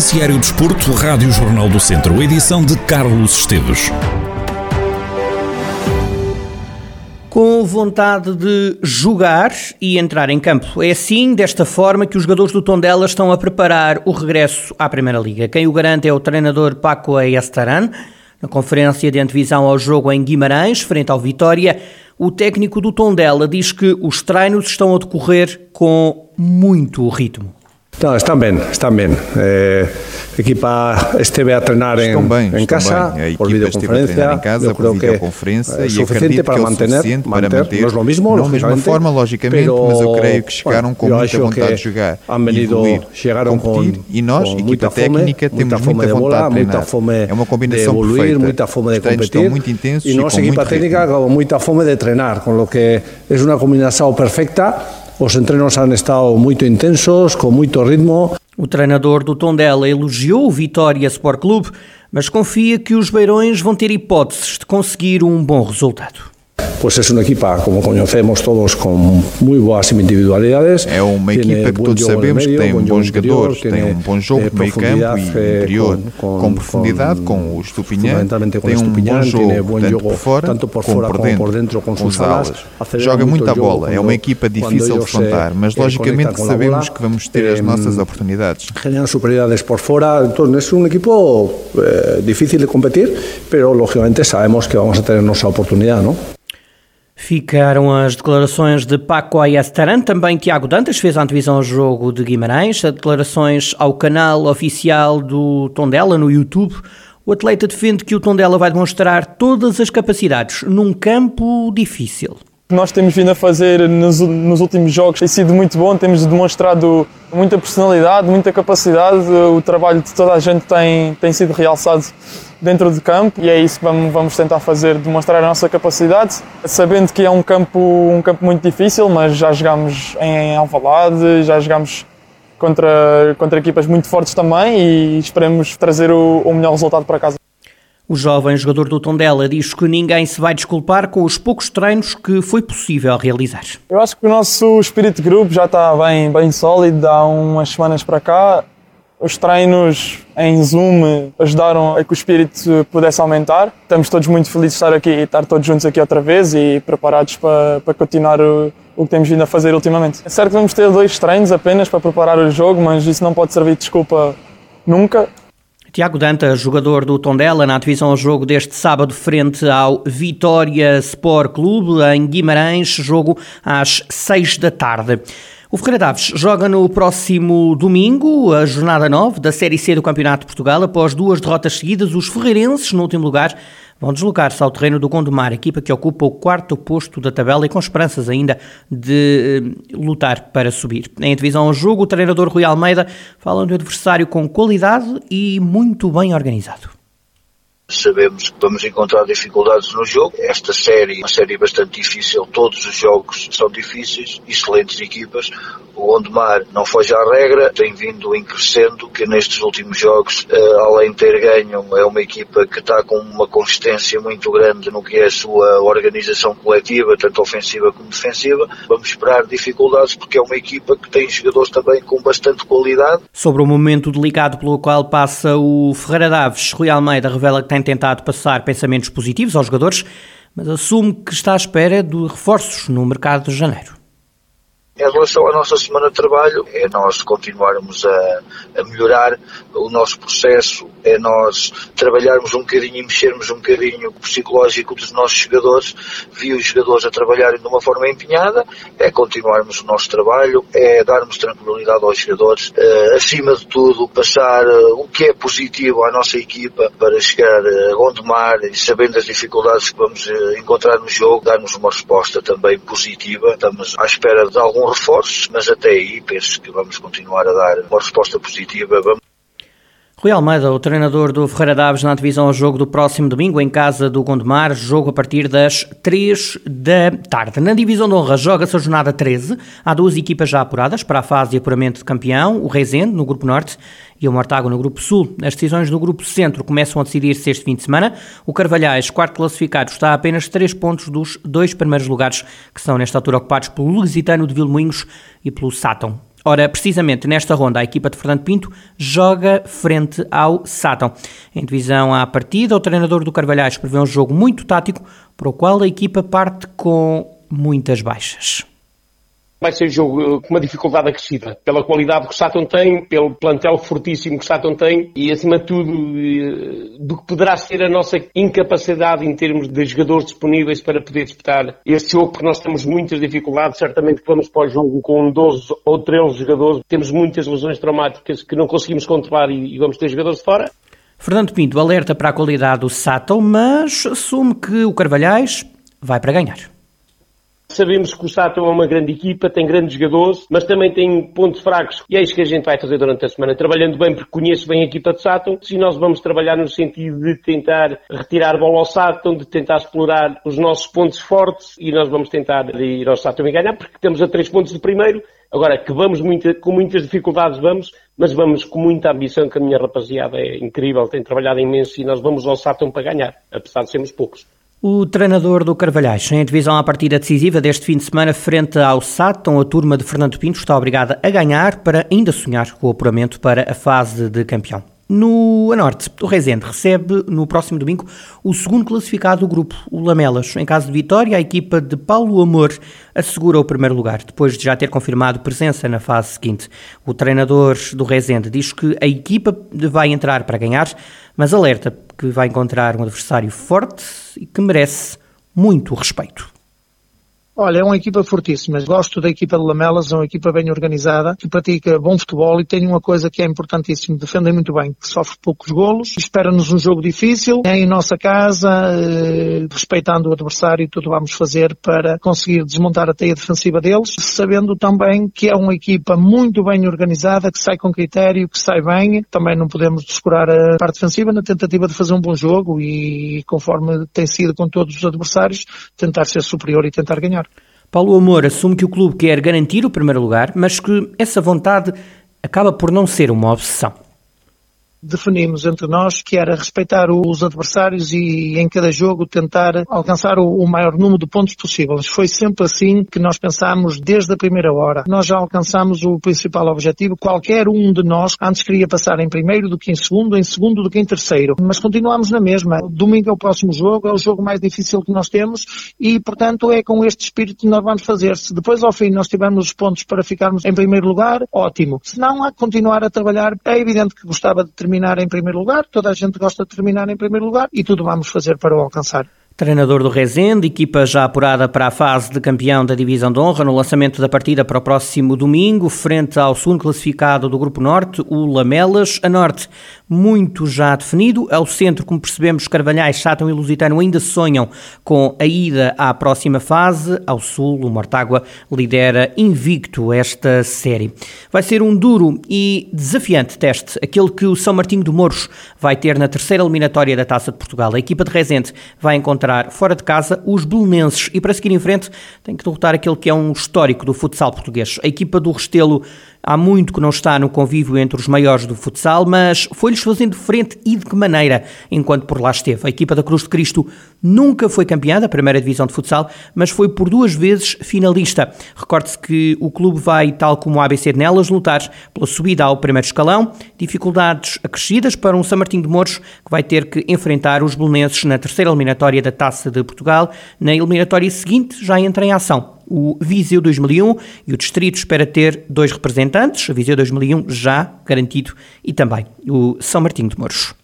Noticiário Desporto, Rádio Jornal do Centro, edição de Carlos Esteves. Com vontade de jogar e entrar em campo. É assim, desta forma, que os jogadores do Tondela estão a preparar o regresso à Primeira Liga. Quem o garante é o treinador Paco Estaran. Na conferência de antevisão ao jogo em Guimarães, frente ao Vitória, o técnico do Tondela diz que os treinos estão a decorrer com muito ritmo. Não, estão bem, estão bem. É, a equipa esteve a treinar em, bem, em casa, bem. Por videoconferência, em casa, por videoconferência é e acredito para que é manter, suficiente para manter, não é lo mismo, não a mesma forma, logicamente, pero, mas eu creio que chegaram com bueno, muita vontade de jogar, han venido, evoluir, chegaram competir, com, e nós, com equipa muita técnica, fome, temos muita, fome muita de vontade bola, de treinar. muita fome é uma combinação de evoluir, perfeita. muita fome de Os treinos competir estão muito intensos e e com equipa técnica com muita fome de treinar, com lo que é uma combinação perfecta. Os entrenos han estado muito intensos, com muito ritmo. O treinador do Tondela elogiou o Vitória Sport Clube, mas confia que os Beirões vão ter hipóteses de conseguir um bom resultado. Pues es una equipa, como conocemos todos, con muy buenas individualidades. É uma equipa que todos sabemos que tem bons jogadores, tem tiene, um bom jogo eh, de meio campo e eh, interior, con- com profundidade, com o con tem um Estupiñán, bom jogo, tanto por fora, tanto por como por dentro, por dentro, con com sus os alas, Joga muito muita bola, é uma equipa difícil de eh, mas eh, logicamente sabemos que vamos ter as eh, nossas oportunidades. generan superioridades por fuera. Entonces es un equipo eh, difícil de competir, pero lógicamente sabemos que vamos a tener nuestra oportunidad, ¿no? Ficaram as declarações de Paco Ayastaran, também Tiago Dantas fez a antevisão ao jogo de Guimarães, declarações ao canal oficial do Tondela no YouTube. O atleta defende que o Tondela vai demonstrar todas as capacidades num campo difícil. nós temos vindo a fazer nos, nos últimos jogos tem sido muito bom, temos demonstrado muita personalidade, muita capacidade, o trabalho de toda a gente tem, tem sido realçado dentro do campo e é isso que vamos, vamos tentar fazer, demonstrar a nossa capacidade, sabendo que é um campo, um campo muito difícil, mas já jogámos em Alvalade, já jogámos contra, contra equipas muito fortes também e esperemos trazer o, o melhor resultado para casa. O jovem jogador do Tondela diz que ninguém se vai desculpar com os poucos treinos que foi possível realizar. Eu acho que o nosso espírito de grupo já está bem, bem sólido há umas semanas para cá. Os treinos em Zoom ajudaram a que o espírito pudesse aumentar. Estamos todos muito felizes de estar aqui e estar todos juntos aqui outra vez e preparados para, para continuar o, o que temos vindo a fazer ultimamente. É certo que vamos ter dois treinos apenas para preparar o jogo, mas isso não pode servir de desculpa nunca. Tiago Dantas, jogador do Tondela, na divisão ao jogo deste sábado frente ao Vitória Sport Clube em Guimarães, jogo às 6 da tarde. O Ferreira Daves joga no próximo domingo, a jornada 9 da Série C do Campeonato de Portugal. Após duas derrotas seguidas, os ferreirenses, no último lugar, vão deslocar-se ao terreno do Gondomar, equipa que ocupa o quarto posto da tabela e com esperanças ainda de eh, lutar para subir. Em divisão ao jogo, o treinador Rui Almeida fala do adversário com qualidade e muito bem organizado. Sabemos que vamos encontrar dificuldades no jogo. Esta série é uma série bastante difícil. Todos os jogos são difíceis, excelentes equipas. O Gondomar não foge à regra, tem vindo em crescendo, que nestes últimos jogos, eh, além de ter ganho, é uma equipa que está com uma consistência muito grande no que é a sua organização coletiva, tanto ofensiva como defensiva. Vamos esperar dificuldades porque é uma equipa que tem jogadores também com bastante qualidade. Sobre o momento delicado pelo qual passa o Ferreira Daves, Rui Almeida revela que tem tentado passar pensamentos positivos aos jogadores, mas assume que está à espera de reforços no mercado de janeiro. Em relação à nossa semana de trabalho, é nós continuarmos a, a, melhorar o nosso processo, é nós trabalharmos um bocadinho e mexermos um bocadinho o psicológico dos nossos jogadores, vi os jogadores a trabalharem de uma forma empenhada, é continuarmos o nosso trabalho, é darmos tranquilidade aos jogadores, eh, acima de tudo, passar eh, o que é positivo à nossa equipa para chegar a Gondomar e sabendo as dificuldades que vamos eh, encontrar no jogo, darmos uma resposta também positiva. Estamos à espera de algum reforços, mas até aí penso que vamos continuar a dar uma resposta positiva. Vamos Rui Almeida, o treinador do Ferreira Daves na divisão ao jogo do próximo domingo em casa do Gondomar, jogo a partir das 3 da tarde. Na divisão de honra joga-se a jornada 13. Há duas equipas já apuradas para a fase de apuramento de campeão, o Rezende no grupo norte e o Mortágua no grupo sul. As decisões do grupo centro começam a decidir-se este fim de semana. O Carvalhais, quarto classificado, está a apenas 3 pontos dos dois primeiros lugares que são nesta altura ocupados pelo Lusitano de Vilmoinhos e pelo Sátão. Ora, precisamente nesta ronda, a equipa de Fernando Pinto joga frente ao Sátão. Em divisão à partida, o treinador do Carvalhais prevê um jogo muito tático, para o qual a equipa parte com muitas baixas vai ser jogo eh, com uma dificuldade acrescida, pela qualidade que o Saturn tem, pelo plantel fortíssimo que o Saturn tem e, acima de tudo, eh, do que poderá ser a nossa incapacidade em termos de jogadores disponíveis para poder disputar este jogo, porque nós temos muitas dificuldades, certamente que vamos para o jogo com 12 ou 13 jogadores, temos muitas lesões traumáticas que não conseguimos controlar e vamos ter jogadores de fora. Fernando Pinto alerta para a qualidade do Sato, mas assume que o Carvalhais vai para ganhar. Sabemos que o Sato é uma grande equipa, tem grandes jogadores, mas também tem pontos fracos. E é isso que a gente vai fazer durante a semana, trabalhando bem, porque conheço bem a equipa de Sato. Se nós vamos trabalhar no sentido de tentar retirar bola ao Sato, de tentar explorar os nossos pontos fortes, e nós vamos tentar ir ao Sato e ganhar, porque temos a três pontos do primeiro. Agora, que vamos com muitas dificuldades, vamos, mas vamos com muita ambição, que a minha rapaziada é incrível, tem trabalhado imenso, e nós vamos ao Sato para ganhar, apesar de sermos poucos. O treinador do Carvalhais, em divisão à partida decisiva deste fim de semana frente ao Sátão, a turma de Fernando Pinto está obrigada a ganhar para ainda sonhar com o apuramento para a fase de campeão. No a norte, o Rezende recebe no próximo domingo o segundo classificado do grupo, o Lamelas. Em caso de vitória, a equipa de Paulo Amor assegura o primeiro lugar, depois de já ter confirmado presença na fase seguinte. O treinador do Rezende diz que a equipa vai entrar para ganhar, mas alerta que vai encontrar um adversário forte e que merece muito respeito. Olha, é uma equipa fortíssima. Gosto da equipa de Lamelas, é uma equipa bem organizada, que pratica bom futebol e tem uma coisa que é importantíssima, defendem muito bem, que sofre poucos golos, espera-nos um jogo difícil, é em nossa casa, eh, respeitando o adversário, tudo vamos fazer para conseguir desmontar a teia defensiva deles, sabendo também que é uma equipa muito bem organizada, que sai com critério, que sai bem, também não podemos descurar a parte defensiva na tentativa de fazer um bom jogo e, conforme tem sido com todos os adversários, tentar ser superior e tentar ganhar. Paulo Amor assume que o clube quer garantir o primeiro lugar, mas que essa vontade acaba por não ser uma obsessão definimos entre nós que era respeitar os adversários e em cada jogo tentar alcançar o, maior número de pontos possíveis. Foi sempre assim que nós pensámos desde a primeira hora. Nós já alcançamos o principal objetivo. Qualquer um de nós antes queria passar em primeiro do que em segundo, em segundo do que em terceiro. Mas continuamos na mesma. Domingo é o próximo jogo, é o jogo mais difícil que nós temos e, portanto, é com este espírito que nós vamos fazer. Se depois ao fim nós tivermos os pontos para ficarmos em primeiro lugar, ótimo. Se não, há continuar a trabalhar. É evidente que gostava de terminar terminar em primeiro lugar, toda a gente gosta de terminar em primeiro lugar e tudo vamos fazer para o alcançar. Treinador do Rezende, equipa já apurada para a fase de campeão da Divisão de Honra no lançamento da partida para o próximo domingo, frente ao segundo classificado do Grupo Norte, o Lamelas. A Norte, muito já definido. Ao centro, como percebemos, Carvalhais, Sátão e Lusitano ainda sonham com a ida à próxima fase. Ao sul, o Mortágua lidera invicto esta série. Vai ser um duro e desafiante teste, aquele que o São Martinho do Mouros vai ter na terceira eliminatória da Taça de Portugal. A equipa de Rezende vai encontrar encontrar fora de casa os belenenses e para seguir em frente tem que derrotar aquele que é um histórico do futsal português. A equipa do Restelo há muito que não está no convívio entre os maiores do futsal, mas foi-lhes fazendo frente e de que maneira enquanto por lá esteve. A equipa da Cruz de Cristo nunca foi campeã da primeira divisão de futsal, mas foi por duas vezes finalista. Recorde-se que o clube vai, tal como o ABC Nelas, lutar pela subida ao primeiro escalão, dificuldades acrescidas para um São Martinho de Mouros que vai ter que enfrentar os belenenses na terceira eliminatória da Taça de Portugal. Na eliminatória seguinte já entra em ação o Viseu 2001 e o Distrito espera ter dois representantes, o Viseu 2001 já garantido e também o São Martinho de Mouros.